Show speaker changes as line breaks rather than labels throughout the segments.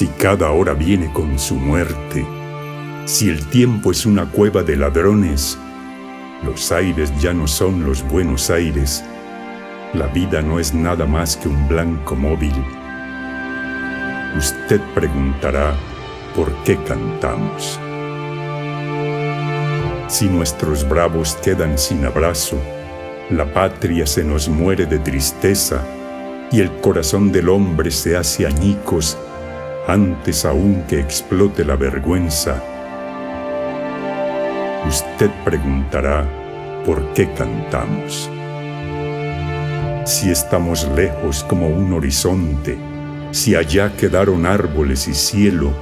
Si cada hora viene con su muerte, si el tiempo es una cueva de ladrones, los aires ya no son los buenos aires, la vida no es nada más que un blanco móvil. Usted preguntará, ¿por qué cantamos? Si nuestros bravos quedan sin abrazo, la patria se nos muere de tristeza y el corazón del hombre se hace añicos antes aún que explote la vergüenza. Usted preguntará, ¿por qué cantamos? Si estamos lejos como un horizonte, si allá quedaron árboles y cielo,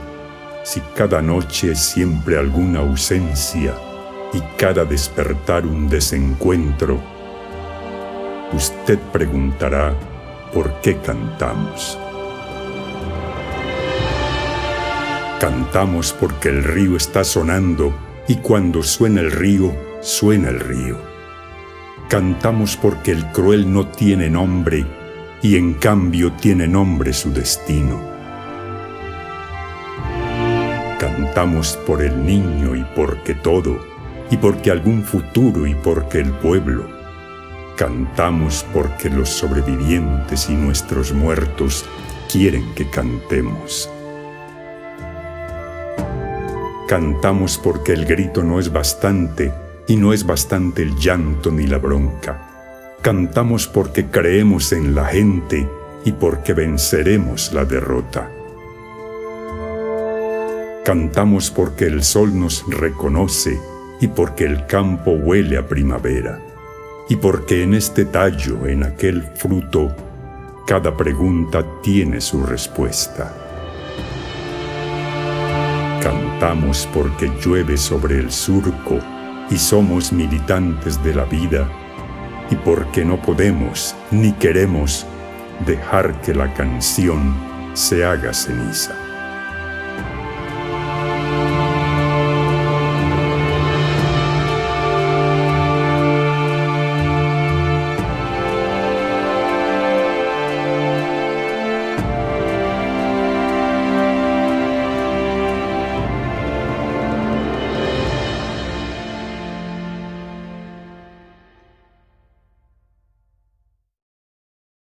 si cada noche siempre alguna ausencia y cada despertar un desencuentro, usted preguntará por qué cantamos. Cantamos porque el río está sonando y cuando suena el río, suena el río. Cantamos porque el cruel no tiene nombre y en cambio tiene nombre su destino. Cantamos por el niño y porque todo, y porque algún futuro y porque el pueblo Cantamos porque los sobrevivientes y nuestros muertos quieren que cantemos. Cantamos porque el grito no es bastante y no es bastante el llanto ni la bronca. Cantamos porque creemos en la gente y porque venceremos la derrota. Cantamos porque el sol nos reconoce y porque el campo huele a primavera y porque en este tallo, en aquel fruto, cada pregunta tiene su respuesta. Cantamos porque llueve sobre el surco y somos militantes de la vida y porque no podemos ni queremos dejar que la canción se haga ceniza.